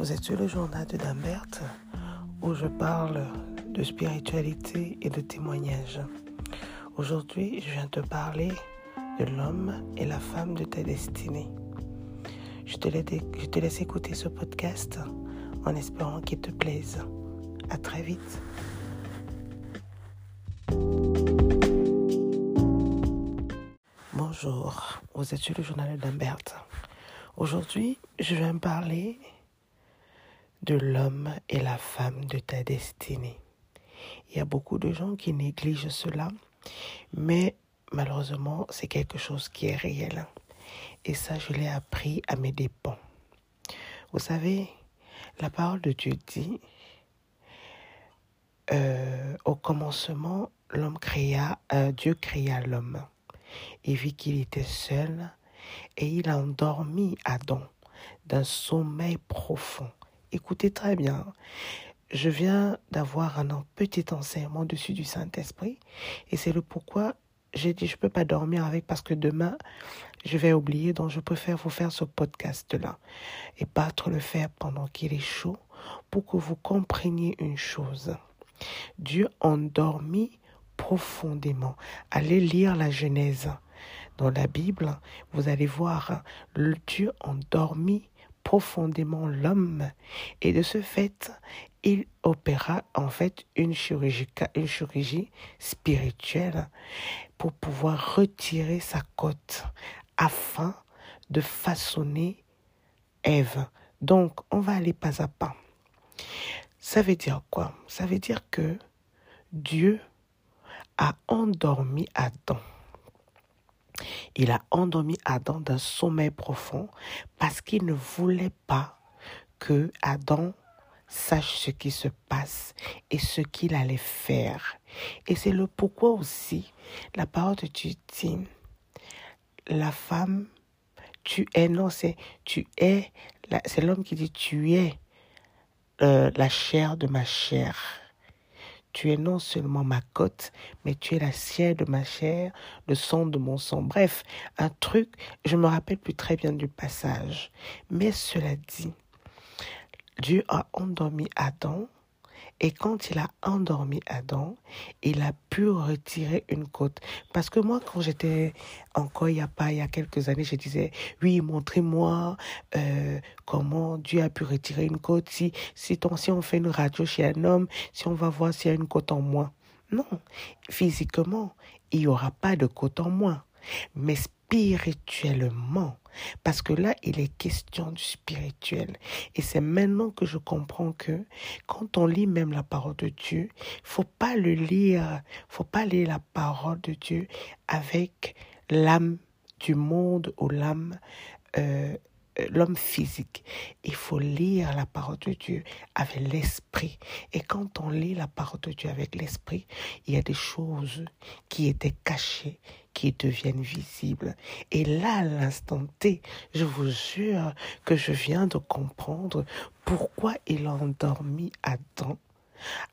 Vous êtes sur le journal de Dambert où je parle de spiritualité et de témoignage. Aujourd'hui, je viens te parler de l'homme et la femme de ta destinée. Je te, laisse, écouter ce podcast en espérant qu'il te plaise. À très vite. Bonjour, vous êtes sur le journal d'Ambert. Aujourd'hui, je viens parler de l'homme et la femme de ta destinée. Il y a beaucoup de gens qui négligent cela, mais malheureusement, c'est quelque chose qui est réel. Et ça, je l'ai appris à mes dépens. Vous savez, la parole de Dieu dit, euh, au commencement, l'homme créa, euh, Dieu créa l'homme et vit qu'il était seul, et il endormit Adam d'un sommeil profond. Écoutez très bien. Je viens d'avoir un petit enseignement dessus du Saint-Esprit et c'est le pourquoi j'ai dit je peux pas dormir avec parce que demain je vais oublier donc je préfère vous faire ce podcast là et trop le faire pendant qu'il est chaud pour que vous compreniez une chose. Dieu endormit profondément. Allez lire la Genèse. Dans la Bible, vous allez voir le Dieu endormi profondément l'homme et de ce fait, il opéra en fait une chirurgie, spirituelle pour pouvoir retirer sa côte afin de façonner Ève. Donc, on va aller pas à pas. Ça veut dire quoi? Ça veut dire que Dieu a endormi Adam. Il a endormi Adam d'un sommeil profond parce qu'il ne voulait pas que Adam sache ce qui se passe et ce qu'il allait faire. Et c'est le pourquoi aussi la parole de Dieu dit, la femme, tu es, non, c'est tu es, c'est l'homme qui dit, tu es euh, la chair de ma chair. Tu es non seulement ma côte, mais tu es la chair de ma chair, le sang de mon sang. Bref, un truc, je me rappelle plus très bien du passage. Mais cela dit, Dieu a endormi Adam et quand il a endormi Adam, il a pu retirer une côte. Parce que moi, quand j'étais encore il y a pas, il y a quelques années, je disais, oui, montrez-moi euh, comment Dieu a pu retirer une côte. Si, si, si on fait une radio chez un homme, si on va voir s'il y a une côte en moins. Non, physiquement, il n'y aura pas de côte en moins. Mais spirituellement, parce que là, il est question du spirituel. Et c'est maintenant que je comprends que quand on lit même la parole de Dieu, faut pas le lire, faut pas lire la parole de Dieu avec l'âme du monde ou l'âme euh, l'homme physique. Il faut lire la parole de Dieu avec l'esprit. Et quand on lit la parole de Dieu avec l'esprit, il y a des choses qui étaient cachées qui deviennent visibles. Et là, à l'instant T, je vous jure que je viens de comprendre pourquoi il a endormi Adam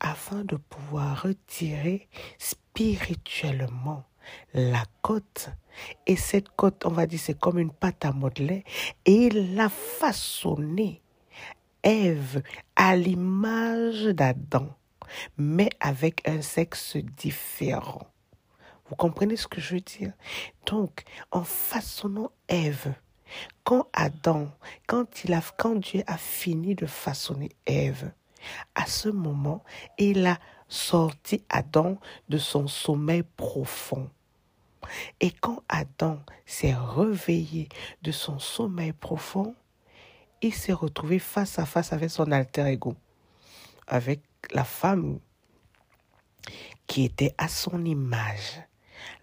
afin de pouvoir retirer spirituellement la côte. Et cette côte, on va dire, c'est comme une pâte à modeler. Et il l'a façonnée, Ève, à l'image d'Adam, mais avec un sexe différent. Vous comprenez ce que je veux dire? Donc, en façonnant Ève, quand Adam, quand, il a, quand Dieu a fini de façonner Ève, à ce moment, il a sorti Adam de son sommeil profond. Et quand Adam s'est réveillé de son sommeil profond, il s'est retrouvé face à face avec son alter ego, avec la femme qui était à son image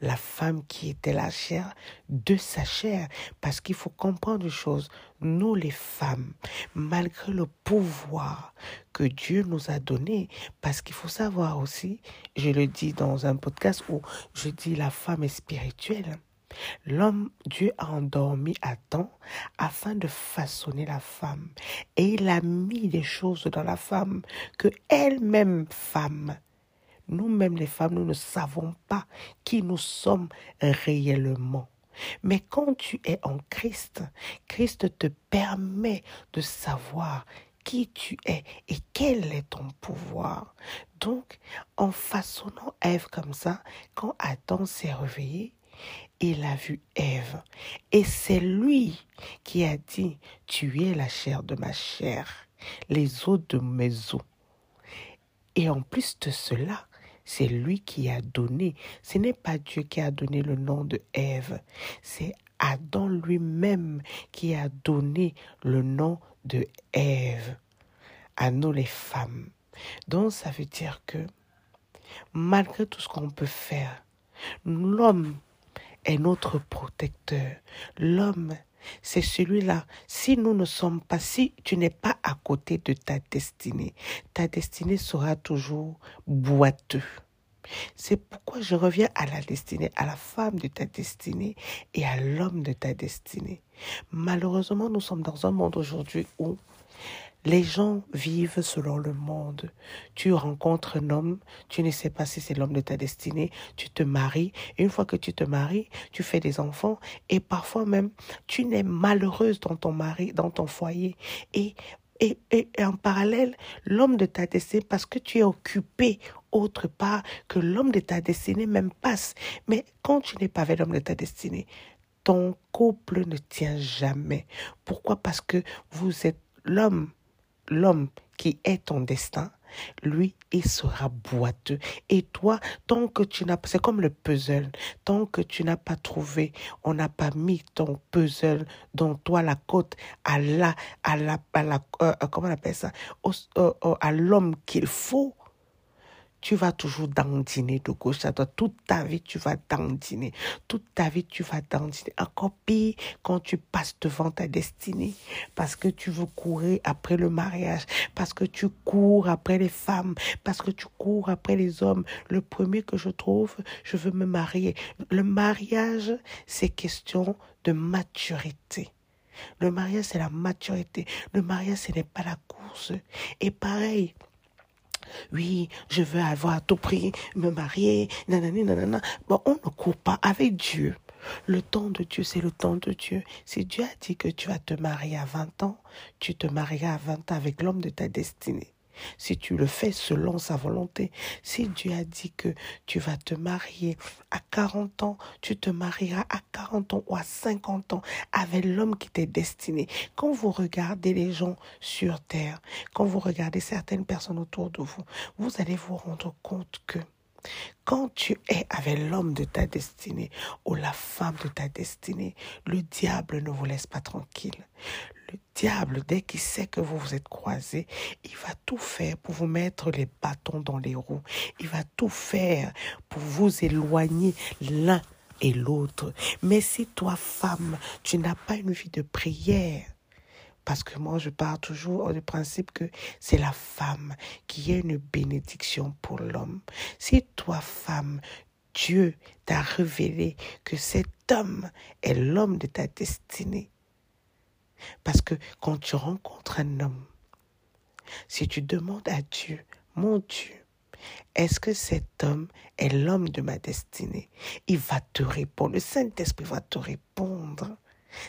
la femme qui était la chair de sa chair. Parce qu'il faut comprendre une chose, nous les femmes, malgré le pouvoir que Dieu nous a donné, parce qu'il faut savoir aussi, je le dis dans un podcast où je dis la femme est spirituelle. L'homme, Dieu a endormi Adam afin de façonner la femme. Et il a mis des choses dans la femme que elle-même, femme, nous-mêmes les femmes, nous ne savons pas qui nous sommes réellement. Mais quand tu es en Christ, Christ te permet de savoir qui tu es et quel est ton pouvoir. Donc, en façonnant Ève comme ça, quand Adam s'est réveillé, il a vu Ève. Et c'est lui qui a dit, tu es la chair de ma chair, les os de mes os. Et en plus de cela, c'est lui qui a donné. Ce n'est pas Dieu qui a donné le nom de Ève. C'est Adam lui-même qui a donné le nom de Ève à nous les femmes. Donc ça veut dire que malgré tout ce qu'on peut faire, l'homme est notre protecteur. L'homme, c'est celui-là. Si nous ne sommes pas, si tu n'es pas à côté de ta destinée, ta destinée sera toujours boiteux. C'est pourquoi je reviens à la destinée, à la femme de ta destinée et à l'homme de ta destinée. Malheureusement, nous sommes dans un monde aujourd'hui où les gens vivent selon le monde. Tu rencontres un homme, tu ne sais pas si c'est l'homme de ta destinée, tu te maries, et une fois que tu te maries, tu fais des enfants, et parfois même, tu n'es malheureuse dans ton mari, dans ton foyer. Et, et, et, en parallèle, l'homme de ta destinée, parce que tu es occupé autre part, que l'homme de ta destinée même passe. Mais quand tu n'es pas avec l'homme de ta destinée, ton couple ne tient jamais. Pourquoi? Parce que vous êtes l'homme l'homme qui est ton destin, lui, il sera boiteux. Et toi, tant que tu n'as pas, c'est comme le puzzle, tant que tu n'as pas trouvé, on n'a pas mis ton puzzle dans toi la côte à la, à la, à la, euh, euh, comment on appelle ça, euh, à l'homme qu'il faut, tu vas toujours dandiner de gauche à droite. Toute ta vie, tu vas dandiner. Toute ta vie, tu vas dandiner. Encore pire quand tu passes devant ta destinée. Parce que tu veux courir après le mariage. Parce que tu cours après les femmes. Parce que tu cours après les hommes. Le premier que je trouve, je veux me marier. Le mariage, c'est question de maturité. Le mariage, c'est la maturité. Le mariage, ce n'est pas la course. Et pareil, oui, je veux avoir à tout prix, me marier, nanana. Bon, on ne court pas avec Dieu. Le temps de Dieu, c'est le temps de Dieu. Si Dieu a dit que tu vas te marier à 20 ans, tu te marieras à 20 ans avec l'homme de ta destinée si tu le fais selon sa volonté. Si Dieu a dit que tu vas te marier à 40 ans, tu te marieras à 40 ans ou à 50 ans avec l'homme qui t'est destiné. Quand vous regardez les gens sur terre, quand vous regardez certaines personnes autour de vous, vous allez vous rendre compte que quand tu es avec l'homme de ta destinée ou la femme de ta destinée, le diable ne vous laisse pas tranquille. Le diable, dès qu'il sait que vous vous êtes croisés, il va tout faire pour vous mettre les bâtons dans les roues. Il va tout faire pour vous éloigner l'un et l'autre. Mais si toi, femme, tu n'as pas une vie de prière, parce que moi, je pars toujours du principe que c'est la femme qui est une bénédiction pour l'homme. Si toi, femme, Dieu t'a révélé que cet homme est l'homme de ta destinée, parce que quand tu rencontres un homme, si tu demandes à Dieu, mon Dieu, est-ce que cet homme est l'homme de ma destinée? Il va te répondre. Le Saint-Esprit va te répondre.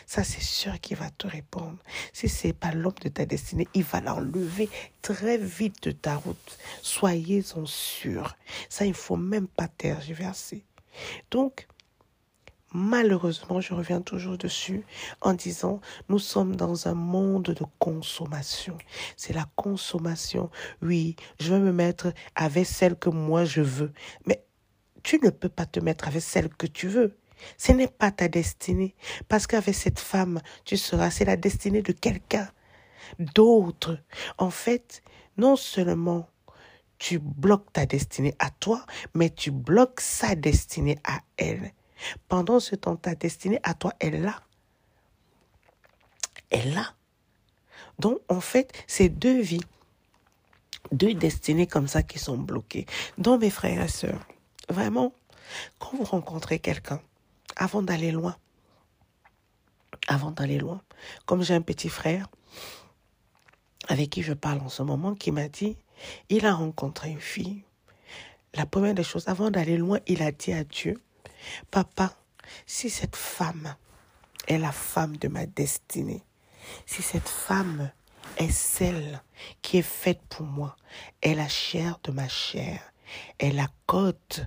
Ça, c'est sûr qu'il va te répondre. Si ce n'est pas l'homme de ta destinée, il va l'enlever très vite de ta route. Soyez-en sûrs. Ça, il ne faut même pas tergiverser. Donc, Malheureusement, je reviens toujours dessus en disant, nous sommes dans un monde de consommation. C'est la consommation. Oui, je veux me mettre avec celle que moi je veux. Mais tu ne peux pas te mettre avec celle que tu veux. Ce n'est pas ta destinée. Parce qu'avec cette femme, tu seras, c'est la destinée de quelqu'un d'autre. En fait, non seulement tu bloques ta destinée à toi, mais tu bloques sa destinée à elle. Pendant ce temps, ta destinée à toi est là. Est là. Donc, en fait, c'est deux vies, deux destinées comme ça qui sont bloquées. Donc, mes frères et sœurs, vraiment, quand vous rencontrez quelqu'un, avant d'aller loin, avant d'aller loin, comme j'ai un petit frère avec qui je parle en ce moment, qui m'a dit, il a rencontré une fille. La première des choses, avant d'aller loin, il a dit à Dieu, Papa, si cette femme est la femme de ma destinée, si cette femme est celle qui est faite pour moi, est la chair de ma chair, est la côte,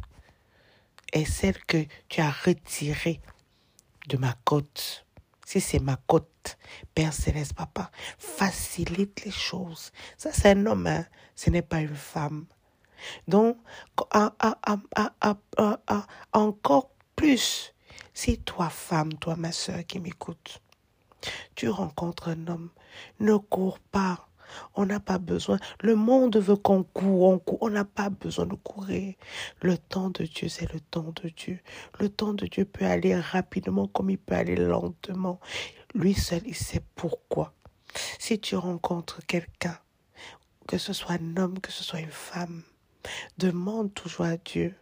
est celle que tu as retirée de ma côte. Si c'est ma côte, Père Céleste, Papa, facilite les choses. Ça, c'est un homme, hein? ce n'est pas une femme. Donc, encore plus, si toi, femme, toi, ma soeur qui m'écoute, tu rencontres un homme, ne cours pas. On n'a pas besoin. Le monde veut qu'on court, on court. On n'a pas besoin de courir. Le temps de Dieu, c'est le temps de Dieu. Le temps de Dieu peut aller rapidement comme il peut aller lentement. Lui seul, il sait pourquoi. Si tu rencontres quelqu'un, que ce soit un homme, que ce soit une femme, demande toujours à Dieu,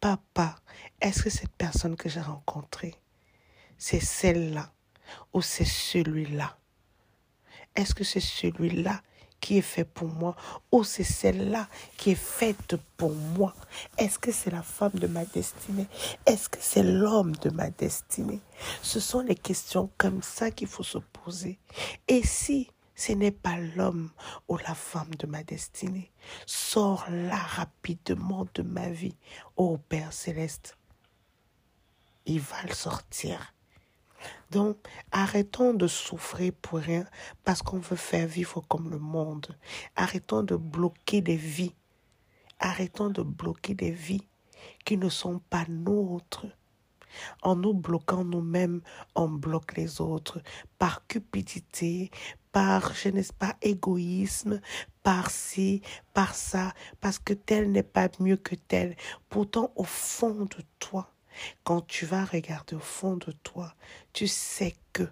Papa, est-ce que cette personne que j'ai rencontrée, c'est celle-là ou c'est celui-là? Est-ce que c'est celui-là qui est fait pour moi ou c'est celle-là qui est faite pour moi? Est-ce que c'est la femme de ma destinée? Est-ce que c'est l'homme de ma destinée? Ce sont les questions comme ça qu'il faut se poser. Et si ce n'est pas l'homme ou la femme de ma destinée. Sors-la rapidement de ma vie, ô Père céleste. Il va le sortir. Donc, arrêtons de souffrir pour rien parce qu'on veut faire vivre comme le monde. Arrêtons de bloquer des vies. Arrêtons de bloquer des vies qui ne sont pas nôtres. En nous bloquant nous-mêmes, on bloque les autres par cupidité, par, je ne sais pas, égoïsme, par ci, par ça, parce que tel n'est pas mieux que tel. Pourtant, au fond de toi, quand tu vas regarder au fond de toi, tu sais que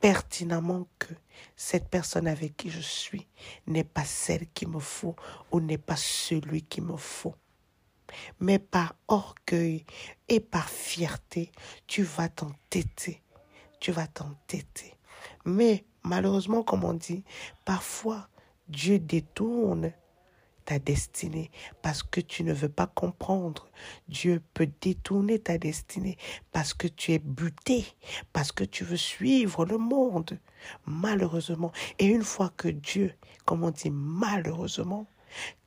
pertinemment que cette personne avec qui je suis n'est pas celle qu'il me faut ou n'est pas celui qu'il me faut. Mais par orgueil et par fierté, tu vas t'entêter. Tu vas t'entêter. Mais malheureusement, comme on dit, parfois Dieu détourne ta destinée parce que tu ne veux pas comprendre. Dieu peut détourner ta destinée parce que tu es buté, parce que tu veux suivre le monde. Malheureusement. Et une fois que Dieu, comme on dit malheureusement,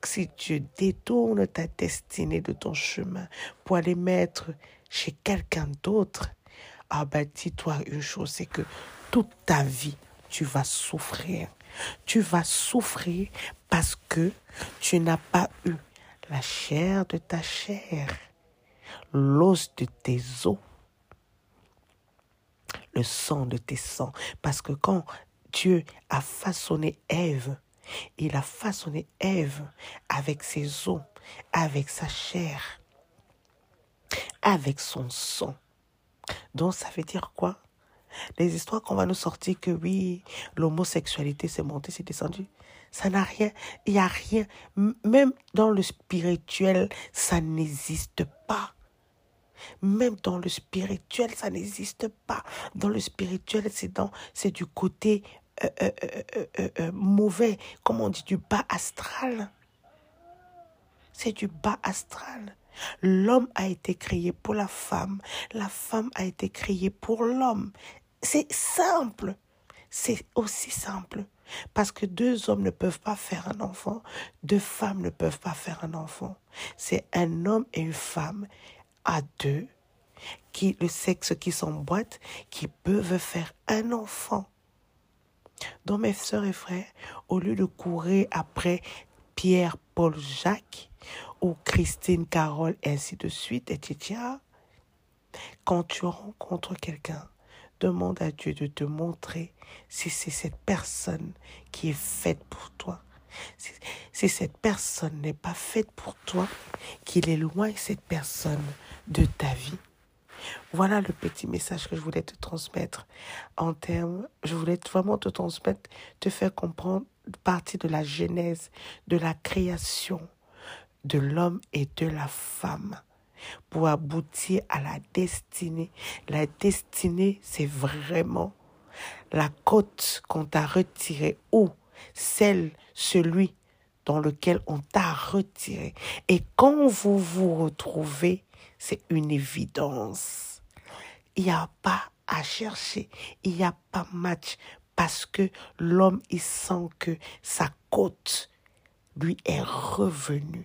si Dieu détourne ta destinée de ton chemin pour aller mettre chez quelqu'un d'autre, ah ben dis-toi une chose, c'est que toute ta vie, tu vas souffrir. Tu vas souffrir parce que tu n'as pas eu la chair de ta chair, l'os de tes os, le sang de tes sangs. Parce que quand Dieu a façonné Ève, il a façonné Ève avec ses os, avec sa chair, avec son sang. Donc ça veut dire quoi? Les histoires qu'on va nous sortir que oui, l'homosexualité c'est monté, c'est descendu. Ça n'a rien, il n'y a rien. Même dans le spirituel, ça n'existe pas. Même dans le spirituel, ça n'existe pas. Dans le spirituel, c'est c'est du côté euh, euh, euh, mauvais, comme on dit, du bas astral. C'est du bas astral. L'homme a été créé pour la femme, la femme a été créée pour l'homme. C'est simple. C'est aussi simple. Parce que deux hommes ne peuvent pas faire un enfant, deux femmes ne peuvent pas faire un enfant. C'est un homme et une femme à deux, qui, le sexe qui s'emboîte, qui peuvent faire un enfant. Donc mes sœurs et frères, au lieu de courir après Pierre, Paul, Jacques, ou Christine, Carole, et ainsi de suite, etc., quand tu rencontres quelqu'un, demande à Dieu de te montrer si c'est cette personne qui est faite pour toi. Si, cette personne n'est pas faite pour toi, qu'il éloigne cette personne de ta vie. Voilà le petit message que je voulais te transmettre en termes, je voulais vraiment te transmettre, te faire comprendre partie de la genèse, de la création de l'homme et de la femme pour aboutir à la destinée. La destinée, c'est vraiment la côte qu'on t'a retirée ou celle, celui dans lequel on t'a retiré. Et quand vous vous retrouvez, c'est une évidence. Il n'y a pas à chercher, il n'y a pas match parce que l'homme, il sent que sa côte lui est revenue.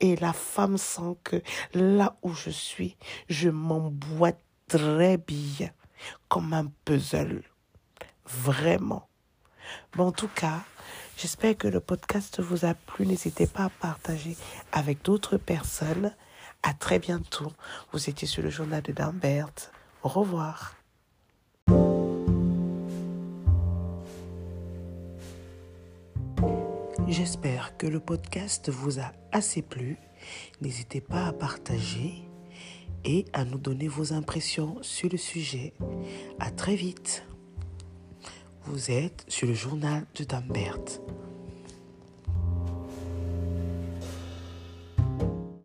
Et la femme sent que là où je suis, je m'emboîte très bien, comme un puzzle. Vraiment. Mais en tout cas, j'espère que le podcast vous a plu. N'hésitez pas à partager avec d'autres personnes. À très bientôt. Vous étiez sur le journal de Dambert. Au revoir. J'espère que le podcast vous a assez plu. N'hésitez pas à partager et à nous donner vos impressions sur le sujet. À très vite. Vous êtes sur le journal de Dambert.